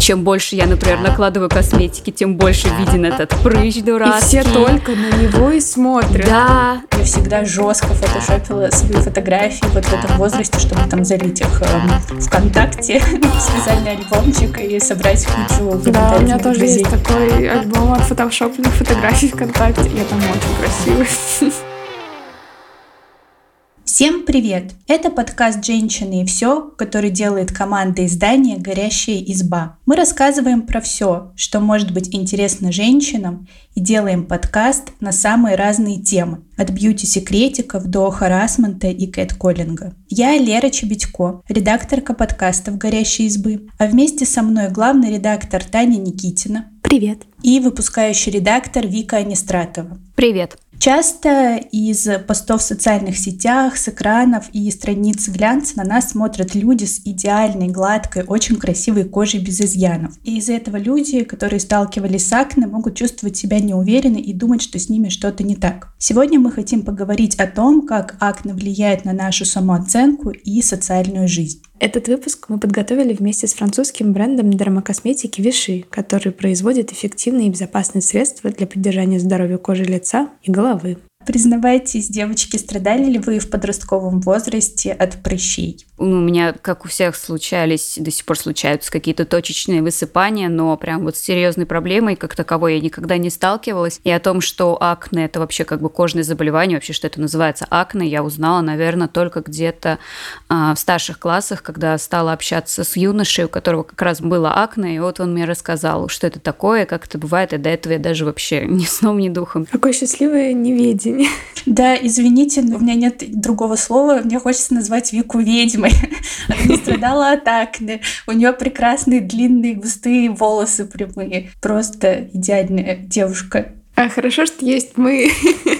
Чем больше я, например, накладываю косметики, тем больше виден этот прыщ дурацкий. И все только на него и смотрят. Да. Я всегда жестко фотошопила свои фотографии вот в этом возрасте, чтобы там залить их э, ВКонтакте, специальный альбомчик и собрать кучу Да, у меня тоже друзей. есть такой альбом от фотошопленных фотографий ВКонтакте. Я там очень красивая. Всем привет! Это подкаст «Женщины и все», который делает команда издания «Горящая изба». Мы рассказываем про все, что может быть интересно женщинам, и делаем подкаст на самые разные темы, от бьюти-секретиков до харасмента и кэт-коллинга. Я Лера Чебедько, редакторка подкастов «Горящей избы», а вместе со мной главный редактор Таня Никитина Привет. и выпускающий редактор Вика Анистратова. Привет. Часто из постов в социальных сетях, с экранов и страниц глянца на нас смотрят люди с идеальной, гладкой, очень красивой кожей без изъянов. И из-за этого люди, которые сталкивались с акне, могут чувствовать себя неуверенно и думать, что с ними что-то не так. Сегодня мы хотим поговорить о том, как акне влияет на нашу самооценку и социальную жизнь. Этот выпуск мы подготовили вместе с французским брендом дермокосметики Виши, который производит эффективные и безопасные средства для поддержания здоровья кожи лица и головы. Признавайтесь, девочки, страдали ли вы в подростковом возрасте от прыщей? Ну, у меня, как у всех, случались, до сих пор случаются какие-то точечные высыпания, но прям вот с серьезной проблемой, как таковой, я никогда не сталкивалась. И о том, что акне – это вообще как бы кожное заболевание, вообще, что это называется акне, я узнала, наверное, только где-то а, в старших классах, когда стала общаться с юношей, у которого как раз было акне, и вот он мне рассказал, что это такое, как это бывает, и до этого я даже вообще ни сном, ни духом. Какое счастливое неведение. Да, извините, но у меня нет другого слова. Мне хочется назвать Вику ведьмой. Она не страдала от акне. У нее прекрасные длинные густые волосы прямые. Просто идеальная девушка. А хорошо, что есть мы.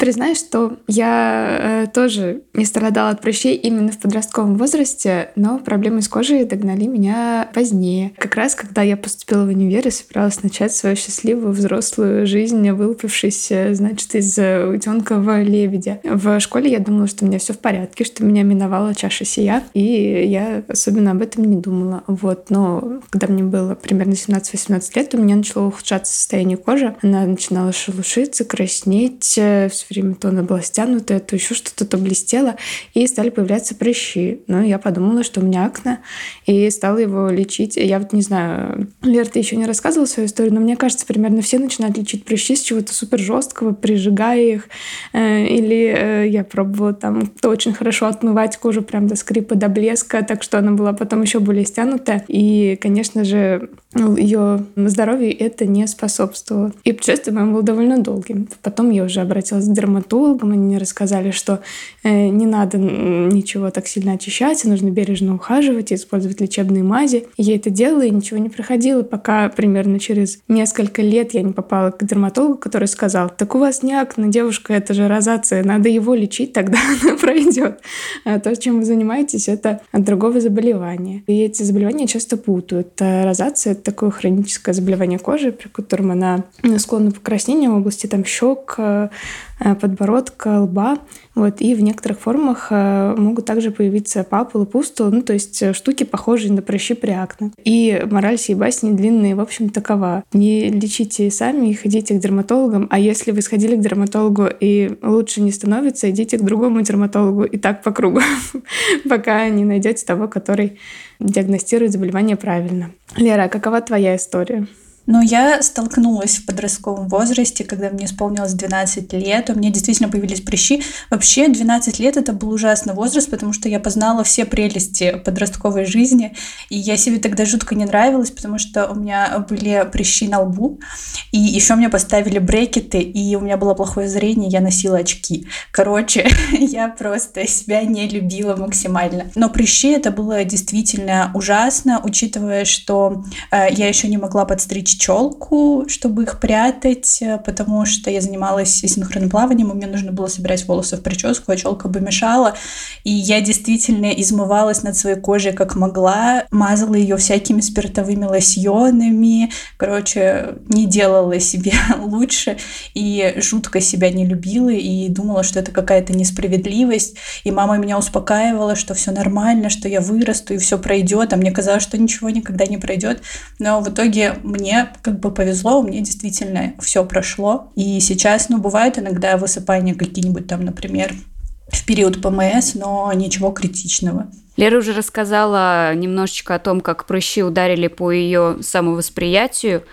Признаюсь, что я э, тоже не страдала от прыщей именно в подростковом возрасте, но проблемы с кожей догнали меня позднее. Как раз, когда я поступила в универ и собиралась начать свою счастливую взрослую жизнь, вылупившись, э, значит, из э, утенка лебедя. В школе я думала, что у меня все в порядке, что меня миновала чаша сия, и я особенно об этом не думала. Вот. Но когда мне было примерно 17-18 лет, у меня начало ухудшаться состояние кожи. Она начинала шелушиться, краснеть, все время то она была стянутая, то еще что-то, то блестело, и стали появляться прыщи. Ну, я подумала, что у меня акне, и стала его лечить. Я вот не знаю, Лер, ты еще не рассказывала свою историю, но мне кажется, примерно все начинают лечить прыщи с чего-то супер жесткого, прижигая их. Э, или э, я пробовала там кто очень хорошо отмывать кожу прям до скрипа, до блеска, так что она была потом еще более стянутая. И, конечно же, ее здоровью это не способствовало. И путешествие мое было довольно долгим. Потом я уже обратилась к дерматологам, они мне рассказали, что э, не надо ничего так сильно очищать, нужно бережно ухаживать и использовать лечебные мази. И я это делала, и ничего не проходило, пока примерно через несколько лет я не попала к дерматологу, который сказал, так у вас не акне, девушка, это же розация, надо его лечить, тогда она пройдет. А то, чем вы занимаетесь, это от другого заболевания. И эти заболевания часто путают. А розация — это такое хроническое заболевание кожи, при котором она склонна к покраснению в области там щек, подбородка, лба. Вот. И в некоторых формах э, могут также появиться папулы, пустулы, ну, то есть э, штуки, похожие на прыщи при акне. И мораль сей басни длинные, в общем, такова. Не лечите сами и ходите к дерматологам, а если вы сходили к дерматологу и лучше не становится, идите к другому дерматологу и так по кругу, пока не найдете того, который диагностирует заболевание правильно. Лера, а какова твоя история? Но я столкнулась в подростковом возрасте, когда мне исполнилось 12 лет, у меня действительно появились прыщи. Вообще 12 лет это был ужасный возраст, потому что я познала все прелести подростковой жизни, и я себе тогда жутко не нравилась, потому что у меня были прыщи на лбу, и еще мне поставили брекеты, и у меня было плохое зрение, я носила очки. Короче, я просто себя не любила максимально. Но прыщи это было действительно ужасно, учитывая, что э, я еще не могла подстричь челку, чтобы их прятать, э, потому что я занималась синхронным плаванием, и мне нужно было собирать волосы в прическу, а челка бы мешала. И я действительно измывалась над своей кожей как могла, мазала ее всякими спиртовыми лосьонами, короче, не делала себе лучше и жутко себя не любила и думала, что это какая-то несправедливость. И мама меня успокаивала, что все нормально, что я вырасту и все пройдет, а мне казалось, что ничего никогда не пройдет. Но в итоге мне как бы повезло, у меня действительно все прошло. И сейчас, ну, бывают иногда высыпания какие-нибудь там, например, в период ПМС, но ничего критичного. Лера уже рассказала немножечко о том, как прыщи ударили по ее самовосприятию.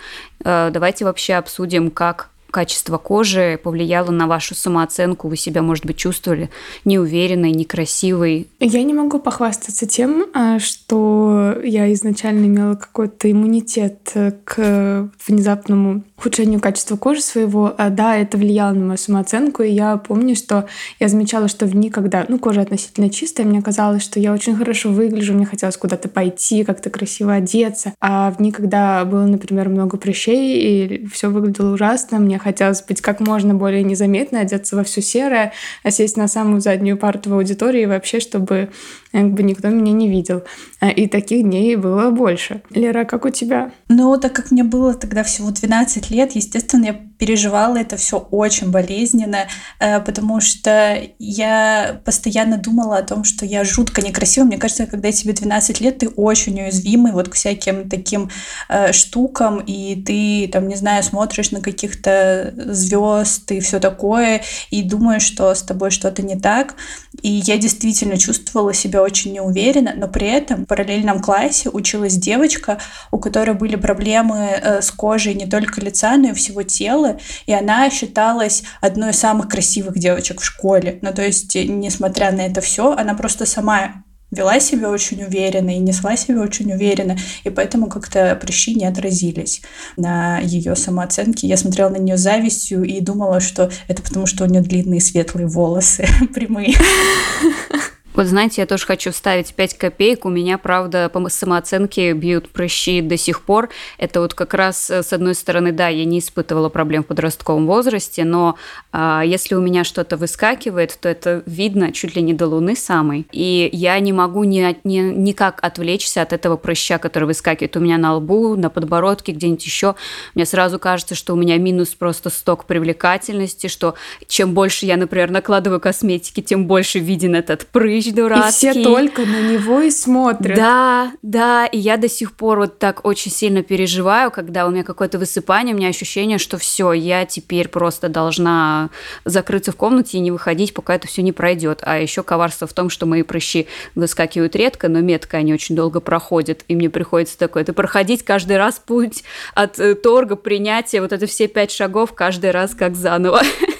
Э, давайте вообще обсудим, как качество кожи повлияло на вашу самооценку? Вы себя, может быть, чувствовали неуверенной, некрасивой? Я не могу похвастаться тем, а, что я изначально имела какой-то иммунитет к внезапному ухудшению качества кожи своего. А, да, это влияло на мою самооценку, и я помню, что я замечала, что в дни, когда ну, кожа относительно чистая, мне казалось, что я очень хорошо выгляжу, мне хотелось куда-то пойти, как-то красиво одеться. А в дни, когда было, например, много прыщей, и все выглядело ужасно, мне хотелось быть как можно более незаметной, одеться во все серое, а сесть на самую заднюю парту в аудитории вообще, чтобы как бы никто меня не видел. А, и таких дней было больше. Лера, как у тебя? Ну, так как мне было тогда всего 12 лет, естественно, я переживала это все очень болезненно, э, потому что я постоянно думала о том, что я жутко некрасива. Мне кажется, когда тебе 12 лет, ты очень уязвимый вот к всяким таким э, штукам, и ты, там, не знаю, смотришь на каких-то звезд и все такое, и думаешь, что с тобой что-то не так. И я действительно чувствовала себя очень неуверенно, но при этом в параллельном классе училась девочка, у которой были проблемы э, с кожей не только лица, но и всего тела, и она считалась одной из самых красивых девочек в школе. Ну, то есть, несмотря на это все, она просто сама вела себя очень уверенно и несла себя очень уверенно, и поэтому как-то прыщи не отразились на ее самооценке. Я смотрела на нее завистью и думала, что это потому, что у нее длинные светлые волосы, прямые. Вот знаете, я тоже хочу вставить 5 копеек. У меня, правда, по самооценке бьют прыщи до сих пор. Это вот как раз, э, с одной стороны, да, я не испытывала проблем в подростковом возрасте, но а, если у меня что-то выскакивает, то это видно чуть ли не до луны самой. И я не могу ни, ни, никак отвлечься от этого прыща, который выскакивает у меня на лбу, на подбородке, где-нибудь еще. Мне сразу кажется, что у меня минус просто сток привлекательности, что чем больше я, например, накладываю косметики, тем больше виден этот прыщ, Иванович дурацкий. И все только на него и смотрят. Да, да, и я до сих пор вот так очень сильно переживаю, когда у меня какое-то высыпание, у меня ощущение, что все, я теперь просто должна закрыться в комнате и не выходить, пока это все не пройдет. А еще коварство в том, что мои прыщи выскакивают редко, но метко они очень долго проходят, и мне приходится такое, это проходить каждый раз путь от э, торга, принятия, вот это все пять шагов каждый раз как заново.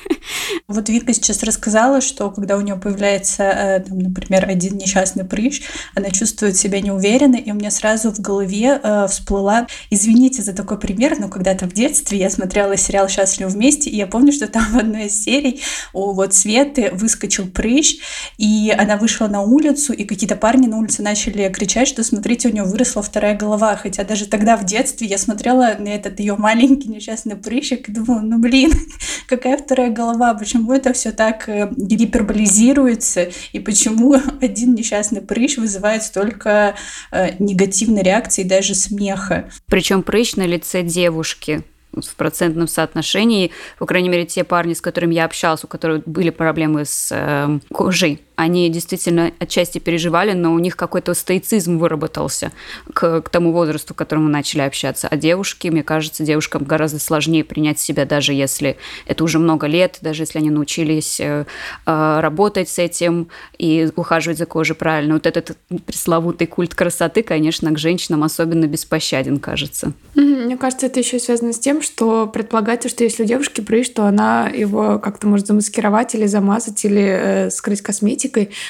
Вот Вика сейчас рассказала, что когда у нее появляется, э, там, например, один несчастный прыщ, она чувствует себя неуверенно, и у меня сразу в голове э, всплыла, извините за такой пример, но когда-то в детстве я смотрела сериал «Счастливы вместе», и я помню, что там в одной из серий у вот Светы выскочил прыщ, и она вышла на улицу, и какие-то парни на улице начали кричать, что смотрите, у нее выросла вторая голова, хотя даже тогда в детстве я смотрела на этот ее маленький несчастный прыщик и думала, ну блин, какая вторая голова, почему это все так э, гиперболизируется, и почему один несчастный прыщ вызывает столько э, негативной реакции, даже смеха. Причем прыщ на лице девушки в процентном соотношении, по крайней мере, те парни, с которыми я общалась, у которых были проблемы с э, кожей, они действительно отчасти переживали, но у них какой-то стоицизм выработался к, к тому возрасту, к которому начали общаться. А девушки, мне кажется, девушкам гораздо сложнее принять себя, даже если это уже много лет, даже если они научились э, э, работать с этим и ухаживать за кожей правильно. Вот этот пресловутый культ красоты, конечно, к женщинам особенно беспощаден, кажется. Мне кажется, это еще связано с тем, что предполагается, что если у девушки прыщ, то она его как-то может замаскировать или замазать, или э, скрыть косметикой,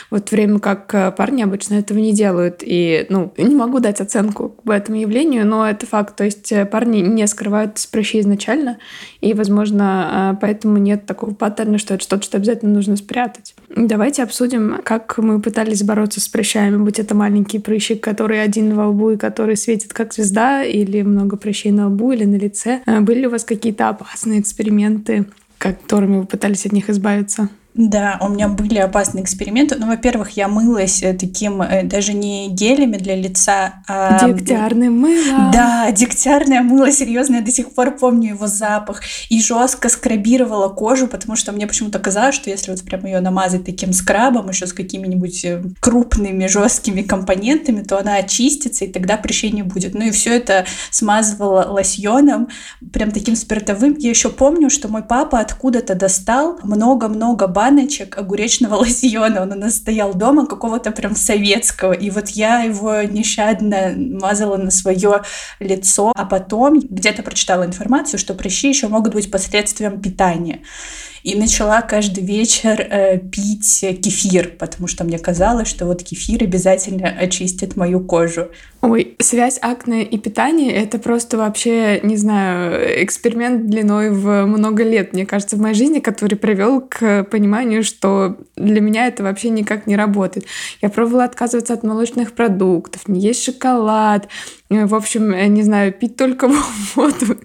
вот время как э, парни обычно этого не делают. И, ну, не могу дать оценку, бы этому явлению, но это факт. То есть э, парни не скрывают с прыщей изначально, и, возможно, э, поэтому нет такого паттерна, что это что-то, что обязательно нужно спрятать. Давайте обсудим, как мы пытались бороться с прыщами, будь это маленький прыщик, который один во лбу и который светит как звезда, или много прыщей на лбу или на лице. Были ли у вас какие-то опасные эксперименты, которыми вы пытались от них избавиться? Да, у меня были опасные эксперименты. Ну, во-первых, я мылась э, таким, э, даже не гелями для лица, а... Дегтярным мылом. Да, дегтярное мыло, серьезно, я до сих пор помню его запах. И жестко скрабировала кожу, потому что мне почему-то казалось, что если вот прям ее намазать таким скрабом, еще с какими-нибудь э, крупными жесткими компонентами, то она очистится, и тогда прыщей не будет. Ну и все это смазывала лосьоном, прям таким спиртовым. Я еще помню, что мой папа откуда-то достал много-много банок баночек огуречного лосьона. Он у нас стоял дома, какого-то прям советского. И вот я его нещадно мазала на свое лицо. А потом где-то прочитала информацию, что прыщи еще могут быть последствием питания и начала каждый вечер э, пить кефир, потому что мне казалось, что вот кефир обязательно очистит мою кожу. Ой, связь акне и питания — это просто вообще, не знаю, эксперимент длиной в много лет, мне кажется, в моей жизни, который привел к пониманию, что для меня это вообще никак не работает. Я пробовала отказываться от молочных продуктов, не есть шоколад, э, в общем, э, не знаю, пить только воду.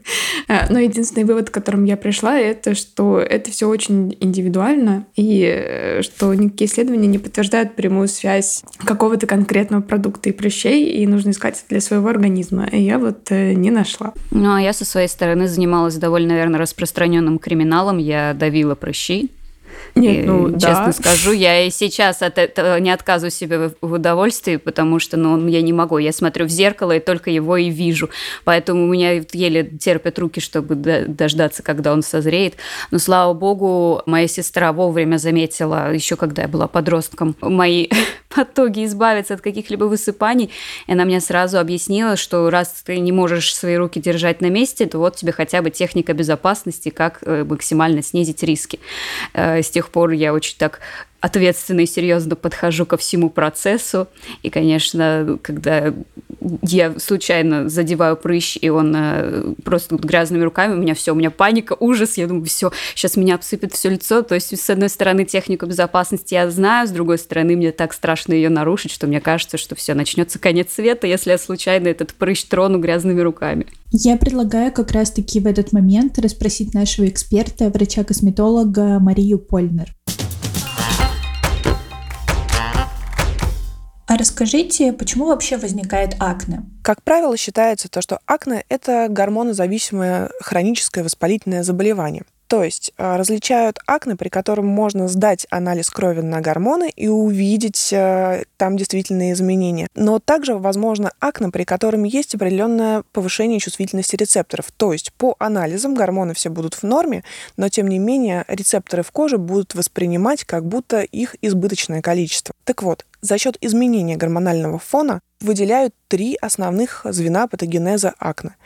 Э, но единственный вывод, к которому я пришла, это что это все очень индивидуально, и что никакие исследования не подтверждают прямую связь какого-то конкретного продукта и прыщей, и нужно искать для своего организма. И я вот э, не нашла. Ну, а я со своей стороны занималась довольно, наверное, распространенным криминалом. Я давила прыщи. Нет, ну, и, да. Честно скажу, я и сейчас от этого не отказываю себе в удовольствии, потому что ну, я не могу. Я смотрю в зеркало и только его и вижу. Поэтому у меня еле терпят руки, чтобы дождаться, когда он созреет. Но, слава богу, моя сестра вовремя заметила, еще когда я была подростком, мои потоги избавиться от каких-либо высыпаний. И она мне сразу объяснила, что раз ты не можешь свои руки держать на месте, то вот тебе хотя бы техника безопасности, как э, максимально снизить риски. Э, с тех пор я очень так ответственно и серьезно подхожу ко всему процессу. И, конечно, когда я случайно задеваю прыщ, и он э, просто грязными руками, у меня все, у меня паника, ужас, я думаю, все, сейчас меня обсыпет все лицо. То есть, с одной стороны, технику безопасности я знаю, с другой стороны, мне так страшно ее нарушить, что мне кажется, что все, начнется конец света, если я случайно этот прыщ трону грязными руками. Я предлагаю как раз-таки в этот момент расспросить нашего эксперта, врача-косметолога Марию Польнер. А расскажите, почему вообще возникает акне? Как правило, считается то, что акне – это гормонозависимое хроническое воспалительное заболевание. То есть а, различают акне, при котором можно сдать анализ крови на гормоны и увидеть э, там действительные изменения. Но также возможно акне, при котором есть определенное повышение чувствительности рецепторов. То есть по анализам гормоны все будут в норме, но тем не менее рецепторы в коже будут воспринимать как будто их избыточное количество. Так вот, за счет изменения гормонального фона выделяют три основных звена патогенеза акне.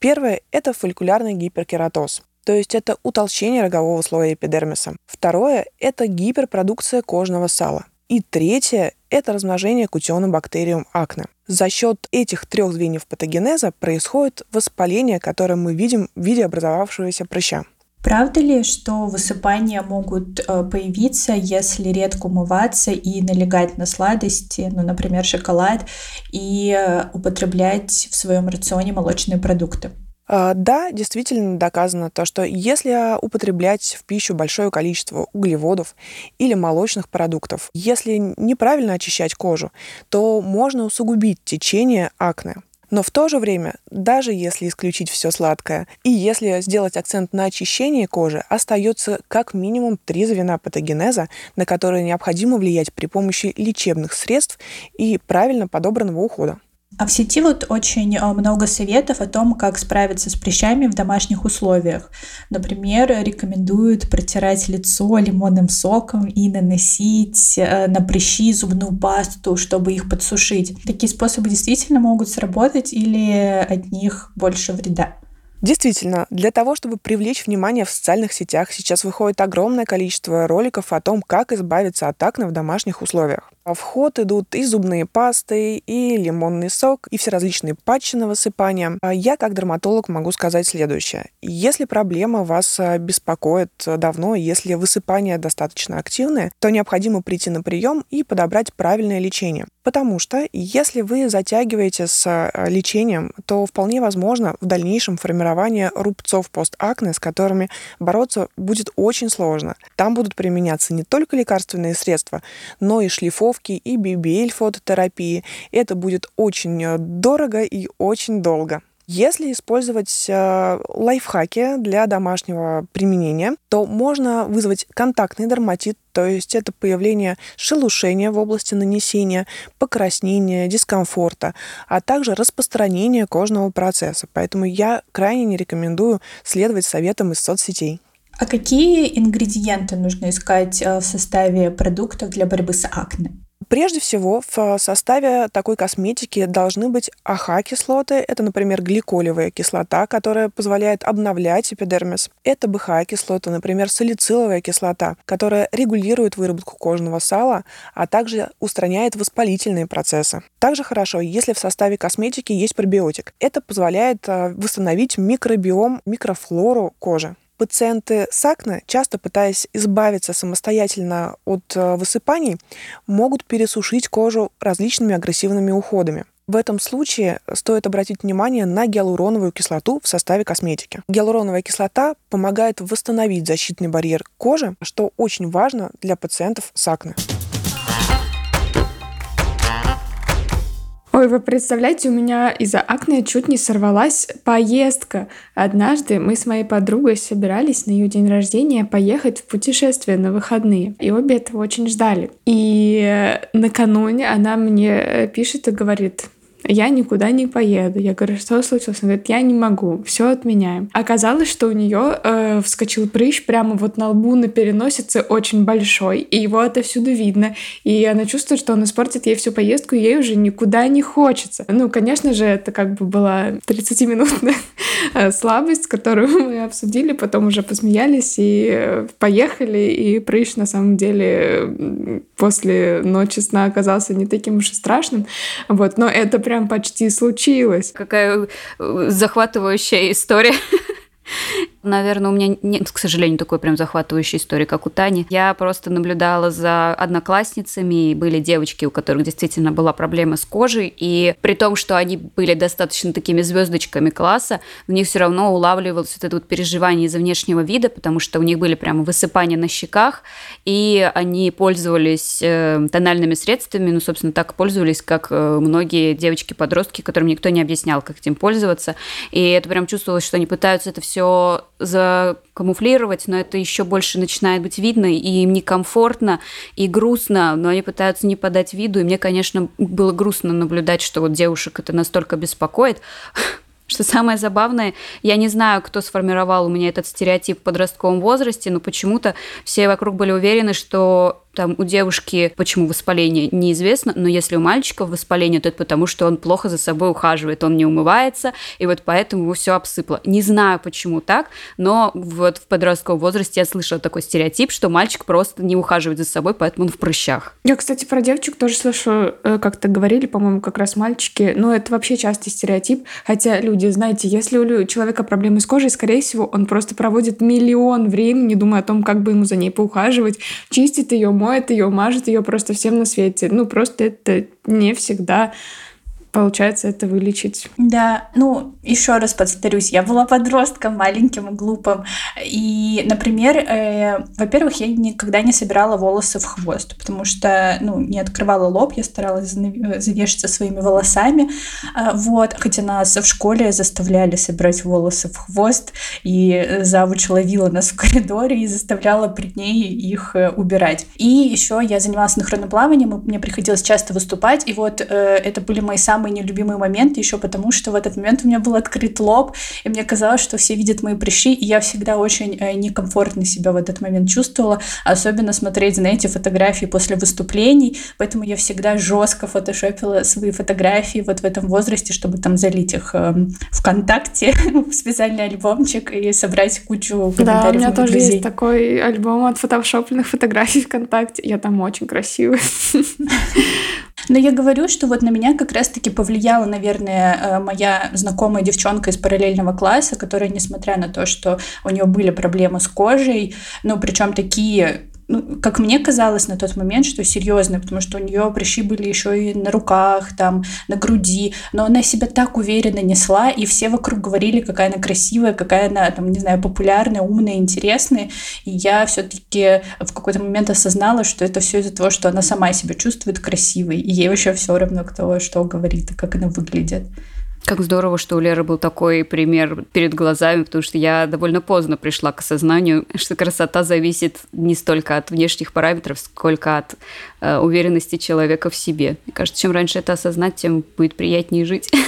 Первое – это фолликулярный гиперкератоз то есть это утолщение рогового слоя эпидермиса. Второе – это гиперпродукция кожного сала. И третье – это размножение кутионобактериум акне. За счет этих трех звеньев патогенеза происходит воспаление, которое мы видим в виде образовавшегося прыща. Правда ли, что высыпания могут э, появиться, если редко умываться и налегать на сладости, ну, например, шоколад, и э, употреблять в своем рационе молочные продукты? А, да, действительно доказано то, что если употреблять в пищу большое количество углеводов или молочных продуктов, если неправильно очищать кожу, то можно усугубить течение акне. Но в то же время, даже если исключить все сладкое, и если сделать акцент на очищении кожи, остается как минимум три звена патогенеза, на которые необходимо влиять при помощи лечебных средств и правильно подобранного ухода. А в сети вот очень э, много советов о том, как справиться с прыщами в домашних условиях. Например, рекомендуют протирать лицо лимонным соком и наносить э, на прыщи зубную пасту, чтобы их подсушить. Такие способы действительно могут сработать или от них больше вреда? Действительно, для того, чтобы привлечь внимание в социальных сетях, сейчас выходит огромное количество роликов о том, как избавиться от акне в домашних условиях. В ход идут и зубные пасты, и лимонный сок, и все различные патчи на высыпание. Я, как дерматолог, могу сказать следующее. Если проблема вас беспокоит давно, если высыпания достаточно активные, то необходимо прийти на прием и подобрать правильное лечение. Потому что если вы затягиваете с лечением, то вполне возможно в дальнейшем формирование рубцов постакне, с которыми бороться будет очень сложно. Там будут применяться не только лекарственные средства, но и шлифовки, и BBL-фототерапии. Это будет очень э, дорого и очень долго. Если использовать э, лайфхаки для домашнего применения, то можно вызвать контактный дерматит, то есть это появление шелушения в области нанесения, покраснения, дискомфорта, а также распространение кожного процесса. Поэтому я крайне не рекомендую следовать советам из соцсетей. А какие ингредиенты нужно искать э, в составе продуктов для борьбы с акне? Прежде всего, в составе такой косметики должны быть АХ-кислоты. Это, например, гликолевая кислота, которая позволяет обновлять эпидермис. Это БХА-кислота, например, салициловая кислота, которая регулирует выработку кожного сала, а также устраняет воспалительные процессы. Также хорошо, если в составе косметики есть пробиотик. Это позволяет э, восстановить микробиом, микрофлору кожи. Пациенты с акне, часто пытаясь избавиться самостоятельно от э, высыпаний, могут пересушить кожу различными агрессивными уходами. В этом случае стоит обратить внимание на гиалуроновую кислоту в составе косметики. Гиалуроновая кислота помогает восстановить защитный барьер кожи, что очень важно для пациентов с акне. Ой, вы представляете, у меня из-за акне чуть не сорвалась поездка. Однажды мы с моей подругой собирались на ее день рождения поехать в путешествие на выходные. И обе этого очень ждали. И накануне она мне пишет и говорит, я никуда не поеду. Я говорю, что случилось? Она говорит, я не могу, все отменяем. Оказалось, что у нее э, вскочил прыщ прямо вот на лбу, на переносице очень большой, и его отовсюду видно. И она чувствует, что он испортит ей всю поездку, и ей уже никуда не хочется. Ну, конечно же, это как бы была 30-минутная э, слабость, которую мы обсудили, потом уже посмеялись и поехали, и прыщ на самом деле после ночи сна оказался не таким уж и страшным. Вот, но это прям почти случилось. Какая э, захватывающая история. Наверное, у меня нет, к сожалению, такой прям захватывающей истории, как у Тани. Я просто наблюдала за одноклассницами, и были девочки, у которых действительно была проблема с кожей, и при том, что они были достаточно такими звездочками класса, в них все равно улавливалось вот это вот переживание из-за внешнего вида, потому что у них были прямо высыпания на щеках, и они пользовались э, тональными средствами, ну, собственно, так пользовались, как э, многие девочки-подростки, которым никто не объяснял, как этим пользоваться, и это прям чувствовалось, что они пытаются это все закамуфлировать, но это еще больше начинает быть видно, и им некомфортно, и грустно, но они пытаются не подать виду, и мне, конечно, было грустно наблюдать, что вот девушек это настолько беспокоит, что самое забавное, я не знаю, кто сформировал у меня этот стереотип в подростковом возрасте, но почему-то все вокруг были уверены, что там у девушки почему воспаление неизвестно, но если у мальчика воспаление, то это потому, что он плохо за собой ухаживает, он не умывается, и вот поэтому его все обсыпало. Не знаю, почему так, но вот в подростковом возрасте я слышала такой стереотип, что мальчик просто не ухаживает за собой, поэтому он в прыщах. Я, кстати, про девочек тоже слышу, э, как-то говорили, по-моему, как раз мальчики, но это вообще частый стереотип, хотя люди, знаете, если у человека проблемы с кожей, скорее всего, он просто проводит миллион времени, думая о том, как бы ему за ней поухаживать, чистит ее, моет ее, мажет ее просто всем на свете. Ну, просто это не всегда получается это вылечить. Да, ну, еще раз повторюсь, я была подростком, маленьким и глупым. И, например, э, во-первых, я никогда не собирала волосы в хвост, потому что, ну, не открывала лоб, я старалась завешаться своими волосами. Э, вот, хотя нас в школе заставляли собирать волосы в хвост, и завуч ловила нас в коридоре и заставляла при ней их э, убирать. И еще я занималась нахроноплаванием, мне приходилось часто выступать, и вот э, это были мои самые самый нелюбимый момент, еще потому, что в этот момент у меня был открыт лоб, и мне казалось, что все видят мои прыщи, и я всегда очень э, некомфортно себя в этот момент чувствовала, особенно смотреть, знаете, фотографии после выступлений, поэтому я всегда жестко фотошопила свои фотографии вот в этом возрасте, чтобы там залить их э, ВКонтакте в специальный альбомчик и собрать кучу комментариев Да, у меня тоже друзей. есть такой альбом от фотошопленных фотографий ВКонтакте. Я там очень красивая. Но я говорю, что вот на меня как раз-таки повлияла, наверное, э, моя знакомая девчонка из параллельного класса, которая, несмотря на то, что у нее были проблемы с кожей, ну, причем такие ну, как мне казалось на тот момент, что серьезно, потому что у нее прыщи были еще и на руках, там, на груди, но она себя так уверенно несла, и все вокруг говорили, какая она красивая, какая она, там, не знаю, популярная, умная, интересная, и я все-таки в какой-то момент осознала, что это все из-за того, что она сама себя чувствует красивой, и ей вообще все равно, кто что говорит и как она выглядит. Как здорово, что у Леры был такой пример перед глазами, потому что я довольно поздно пришла к осознанию, что красота зависит не столько от внешних параметров, сколько от э, уверенности человека в себе. Мне кажется, чем раньше это осознать, тем будет приятнее жить.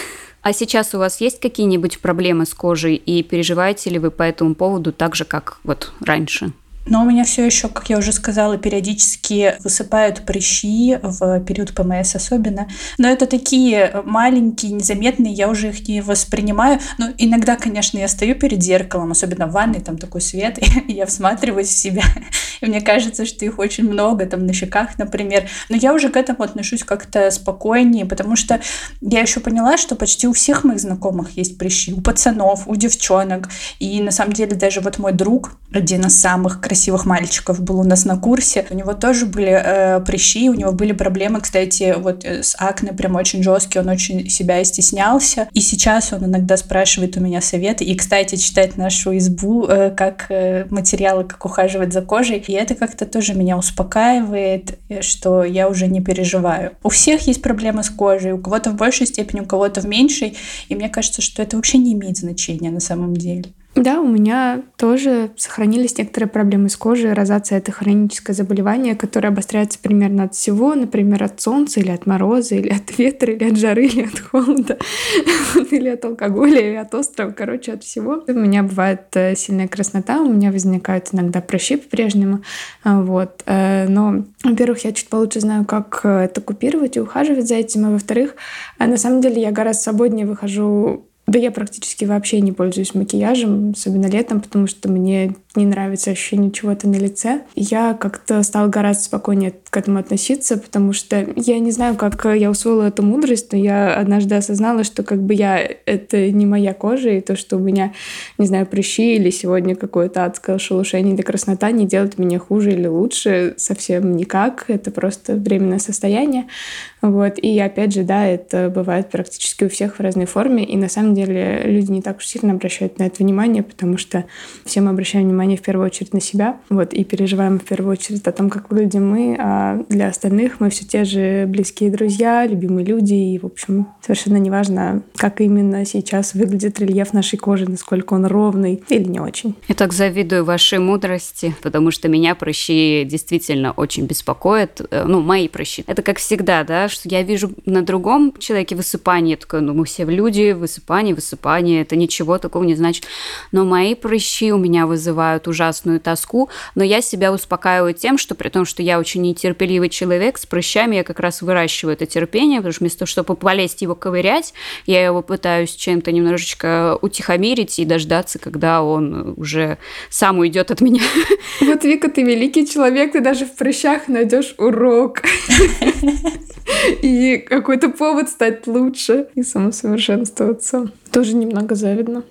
А сейчас у вас есть какие-нибудь проблемы с кожей и переживаете ли вы по этому поводу так же, как вот раньше? Но у меня все еще, как я уже сказала, периодически высыпают прыщи в период ПМС особенно. Но это такие маленькие, незаметные, я уже их не воспринимаю. Но иногда, конечно, я стою перед зеркалом, особенно в ванной, там такой свет, и я всматриваюсь в себя. И мне кажется, что их очень много, там на щеках, например. Но я уже к этому отношусь как-то спокойнее, потому что я еще поняла, что почти у всех моих знакомых есть прыщи. У пацанов, у девчонок. И на самом деле даже вот мой друг, один из самых красивых мальчиков был у нас на курсе. У него тоже были э, прыщи, у него были проблемы, кстати, вот э, с акне прям очень жесткий, он очень себя стеснялся. И сейчас он иногда спрашивает у меня советы. И, кстати, читает нашу избу э, как э, материалы, как ухаживать за кожей. И это как-то тоже меня успокаивает, э, что я уже не переживаю. У всех есть проблемы с кожей, у кого-то в большей степени, у кого-то в меньшей. И мне кажется, что это вообще не имеет значения на самом деле. Да, у меня тоже сохранились некоторые проблемы с кожей. Розация — это хроническое заболевание, которое обостряется примерно от всего, например, от солнца или от мороза, или от ветра, или от жары, или от холода, или от алкоголя, или от острова, короче, от всего. У меня бывает э, сильная краснота, у меня возникают иногда прыщи по-прежнему, а, вот. Э, но, во-первых, я чуть получше знаю, как э, это купировать и ухаживать за этим, а во-вторых, на самом деле я гораздо свободнее выхожу да я практически вообще не пользуюсь макияжем, особенно летом, потому что мне не нравится ощущение чего-то на лице. Я как-то стала гораздо спокойнее к этому относиться, потому что я не знаю, как я усвоила эту мудрость, но я однажды осознала, что как бы я — это не моя кожа, и то, что у меня, не знаю, прыщи или сегодня какое-то адское шелушение или краснота не делает меня хуже или лучше совсем никак. Это просто временное состояние. Вот. И опять же, да, это бывает практически у всех в разной форме, и на самом деле люди не так уж сильно обращают на это внимание, потому что все мы обращаем внимание в первую очередь на себя, вот, и переживаем в первую очередь о том, как выглядим мы, а для остальных мы все те же близкие друзья, любимые люди, и, в общем, совершенно неважно, как именно сейчас выглядит рельеф нашей кожи, насколько он ровный или не очень. Я так завидую вашей мудрости, потому что меня прыщи действительно очень беспокоят, ну, мои прыщи. Это как всегда, да, что я вижу на другом человеке высыпание, такое, ну, мы все люди, высыпание, высыпание, это ничего такого не значит. Но мои прыщи у меня вызывают ужасную тоску, но я себя успокаиваю тем, что при том, что я очень нетерпеливый человек, с прыщами я как раз выращиваю это терпение, потому что вместо того, чтобы полезть его ковырять, я его пытаюсь чем-то немножечко утихомирить и дождаться, когда он уже сам уйдет от меня. Вот, Вика, ты великий человек, ты даже в прыщах найдешь урок. И какой-то повод стать лучше и самосовершенствоваться. Тоже немного завидно.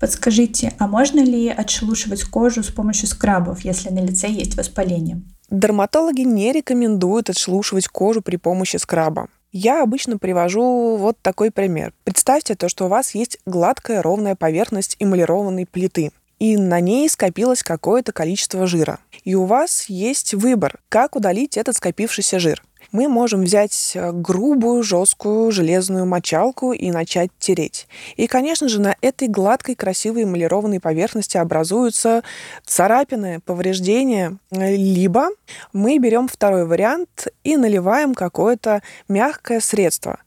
Подскажите, а можно ли отшелушивать кожу с помощью скрабов, если на лице есть воспаление? Дерматологи не рекомендуют отшелушивать кожу при помощи скраба. Я обычно привожу вот такой пример. Представьте то, что у вас есть гладкая ровная поверхность эмалированной плиты, и на ней скопилось какое-то количество жира. И у вас есть выбор, как удалить этот скопившийся жир. Мы можем взять э, грубую, жесткую железную мочалку и начать тереть. И, конечно же, на этой гладкой, красивой эмалированной поверхности образуются царапины, повреждения. Либо мы берем второй вариант и наливаем какое-то мягкое средство.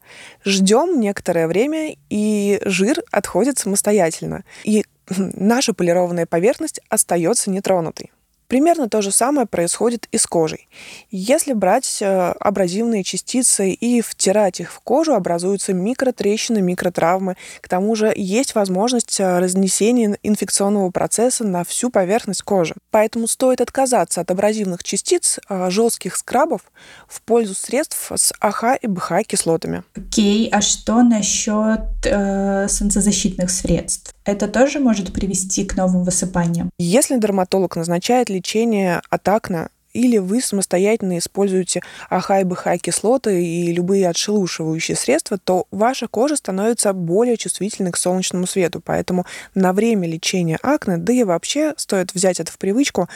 Ждем некоторое время, и жир отходит самостоятельно. И наша полированная поверхность остается нетронутой. Примерно то же самое происходит и с кожей. Если брать э, абразивные частицы и втирать их в кожу, образуются микротрещины, микротравмы. К тому же есть возможность э, разнесения инфекционного процесса на всю поверхность кожи. Поэтому стоит отказаться от абразивных частиц, э, жестких скрабов в пользу средств с АХ и БХ кислотами. Окей, а что насчет э, солнцезащитных средств? Это тоже может привести к новым высыпаниям? Если дерматолог назначает лечение от акне, или вы самостоятельно используете АХ и БХ кислоты и любые отшелушивающие средства, то ваша кожа становится более чувствительной к солнечному свету. Поэтому на время лечения акне, да и вообще стоит взять это в привычку,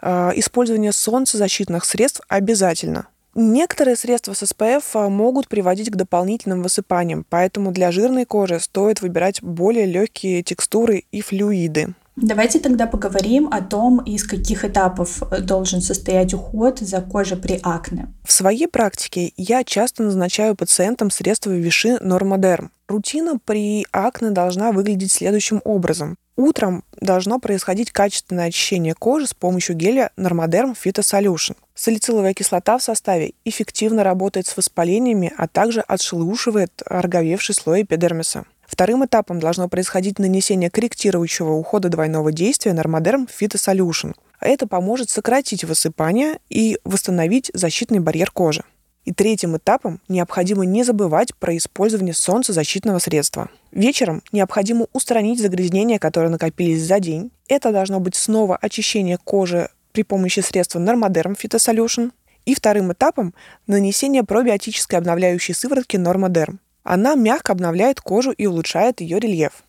э, использование солнцезащитных средств обязательно. Некоторые средства с SPF а, могут приводить к дополнительным высыпаниям, поэтому для жирной кожи стоит выбирать более легкие текстуры и флюиды. Давайте тогда поговорим о том, из каких этапов э, должен состоять уход за кожей при акне. В своей практике я часто назначаю пациентам средства Виши Нормодерм. Рутина при акне должна выглядеть следующим образом. Утром должно происходить качественное очищение кожи с помощью геля Нормодерм Phyto Solution. Салициловая кислота в составе эффективно работает с воспалениями, а также отшелушивает ороговевший слой эпидермиса. Вторым этапом должно происходить нанесение корректирующего ухода двойного действия Нормодерм Phyto Solution. Это поможет сократить высыпание и восстановить защитный барьер кожи. И третьим этапом необходимо не забывать про использование солнцезащитного средства. Вечером необходимо устранить загрязнения, которые накопились за день. Это должно быть снова очищение кожи при помощи средства Normoderm Phytosolution. И вторым этапом нанесение пробиотической обновляющей сыворотки Normoderm. Она мягко обновляет кожу и улучшает ее рельеф.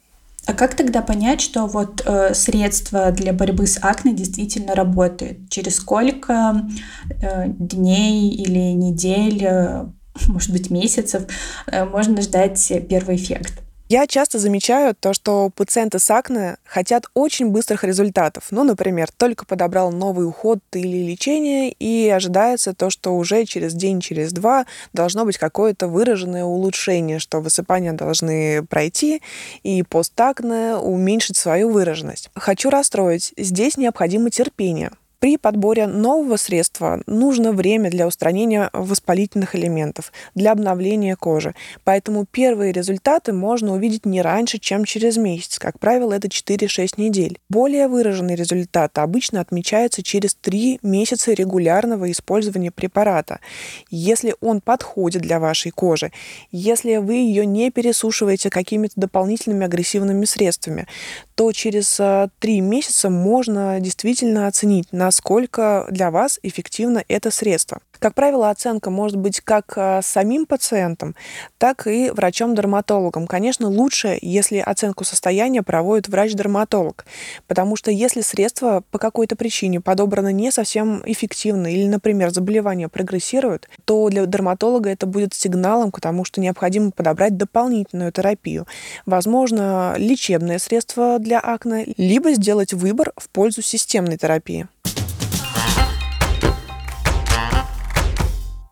А как тогда понять, что вот э, средство для борьбы с акне действительно работает? Через сколько э, дней или недель, э, может быть месяцев э, можно ждать первый эффект? Я часто замечаю то, что пациенты с акне хотят очень быстрых результатов. Ну, например, только подобрал новый уход или лечение, и ожидается то, что уже через день, через два должно быть какое-то выраженное улучшение, что высыпания должны пройти, и постакне уменьшить свою выраженность. Хочу расстроить, здесь необходимо терпение. При подборе нового средства нужно время для устранения воспалительных элементов, для обновления кожи. Поэтому первые результаты можно увидеть не раньше, чем через месяц. Как правило, это 4-6 недель. Более выраженный результат обычно отмечается через 3 месяца регулярного использования препарата. Если он подходит для вашей кожи, если вы ее не пересушиваете какими-то дополнительными агрессивными средствами, то через 3 а, месяца можно действительно оценить, насколько для вас эффективно это средство. Как правило, оценка может быть как а, самим пациентом, так и врачом-дерматологом. Конечно, лучше, если оценку состояния проводит врач-дерматолог, потому что если средство по какой-то причине подобрано не совсем эффективно или, например, заболевание прогрессирует, то для дерматолога это будет сигналом к тому, что необходимо подобрать дополнительную терапию. Возможно, лечебное средство для акне, либо сделать выбор в пользу системной терапии.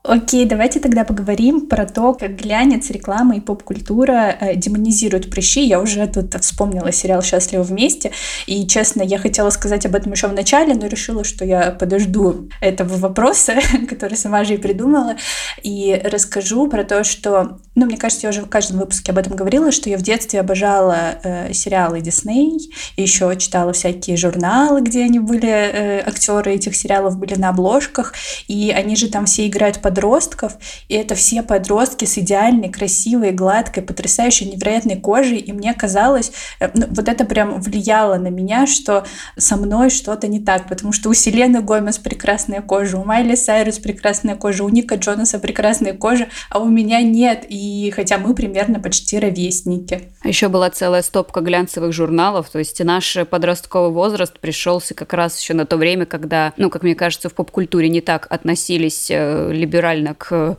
Окей, давайте тогда поговорим про то, как глянец, реклама и поп-культура э, демонизируют прыщи. Я уже тут вспомнила сериал «Счастливы вместе», и, честно, я хотела сказать об этом еще в начале, но решила, что я подожду этого вопроса, который сама же и придумала, и расскажу про то, что, ну, мне кажется, я уже в каждом выпуске об этом говорила, что я в детстве обожала э, сериалы Дисней, еще читала всякие журналы, где они были, э, актеры этих сериалов были на обложках, и они же там все играют под подростков, и это все подростки с идеальной, красивой, гладкой, потрясающей, невероятной кожей, и мне казалось, э, ну, вот это прям влияло на меня, что со мной что-то не так, потому что у Селены Гомес прекрасная кожа, у Майли Сайрус прекрасная кожа, у Ника Джонаса прекрасная кожа, а у меня нет, и хотя мы примерно почти ровесники. А еще была целая стопка глянцевых журналов, то есть наш подростковый возраст пришелся как раз еще на то время, когда, ну, как мне кажется, в поп-культуре не так относились э, либерально к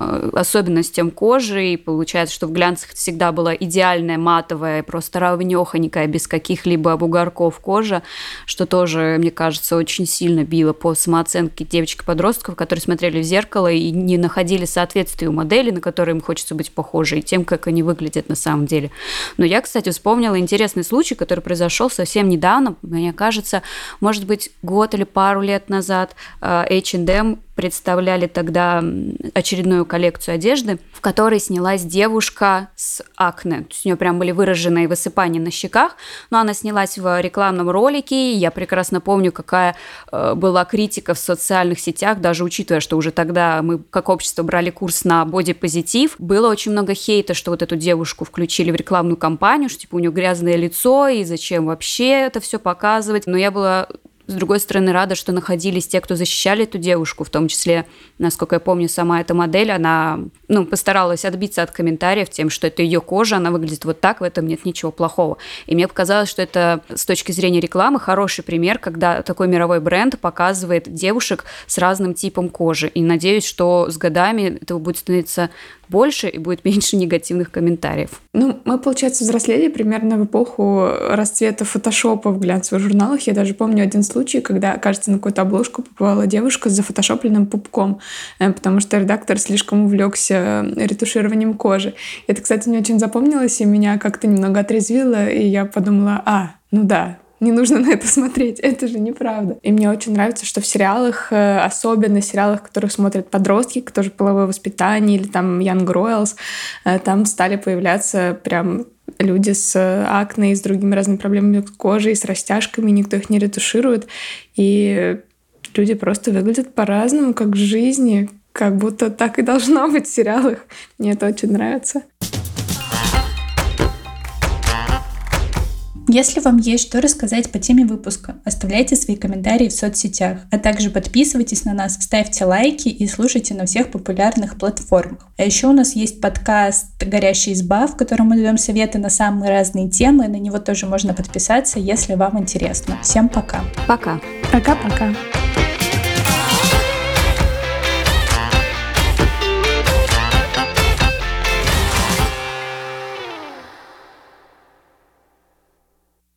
Э, особенностям кожи, и получается, что в глянцах всегда была идеальная матовая, просто равнёхонькая, без каких-либо бугорков кожа, что тоже, мне кажется, очень сильно било по самооценке девочек-подростков, которые смотрели в зеркало и не находили соответствия у модели, на которые им хочется быть похожей, тем, как они выглядят на самом деле. Но я, кстати, вспомнила интересный случай, который произошел совсем недавно, мне кажется, может быть, год или пару лет назад H&M представляли тогда очередную коллекцию одежды, в которой снялась девушка с акне. То есть у нее прям были выраженные высыпания на щеках, но она снялась в рекламном ролике, и я прекрасно помню, какая э, была критика в социальных сетях, даже учитывая, что уже тогда мы как общество брали курс на бодипозитив, было очень много хейта, что вот эту девушку включили в рекламную кампанию, что типа у нее грязное лицо, и зачем вообще это все показывать. Но я была с другой стороны, рада, что находились те, кто защищали эту девушку, в том числе, насколько я помню, сама эта модель, она ну, постаралась отбиться от комментариев тем, что это ее кожа, она выглядит вот так, в этом нет ничего плохого. И мне показалось, что это с точки зрения рекламы хороший пример, когда такой мировой бренд показывает девушек с разным типом кожи. И надеюсь, что с годами этого будет становиться больше и будет меньше негативных комментариев. Ну, мы, получается, взрослели примерно в эпоху расцвета фотошопа в глянцевых журналах. Я даже помню один случай, когда, кажется, на какую-то обложку попала девушка с зафотошопленным пупком, э, потому что редактор слишком увлекся ретушированием кожи. Это, кстати, не очень запомнилось, и меня как-то немного отрезвило, и я подумала, а, ну да, не нужно на это смотреть, это же неправда. И мне очень нравится, что в сериалах, э, особенно в сериалах, которых смотрят подростки, тоже половое воспитание или там Young Royals, э, там стали появляться прям люди с акне и с другими разными проблемами кожи, и с растяжками, никто их не ретуширует. И люди просто выглядят по-разному, как в жизни, как будто так и должно быть в сериалах. Мне это очень нравится. Если вам есть что рассказать по теме выпуска, оставляйте свои комментарии в соцсетях, а также подписывайтесь на нас, ставьте лайки и слушайте на всех популярных платформах. А еще у нас есть подкаст «Горящая изба», в котором мы даем советы на самые разные темы. На него тоже можно подписаться, если вам интересно. Всем пока. Пока. Пока-пока.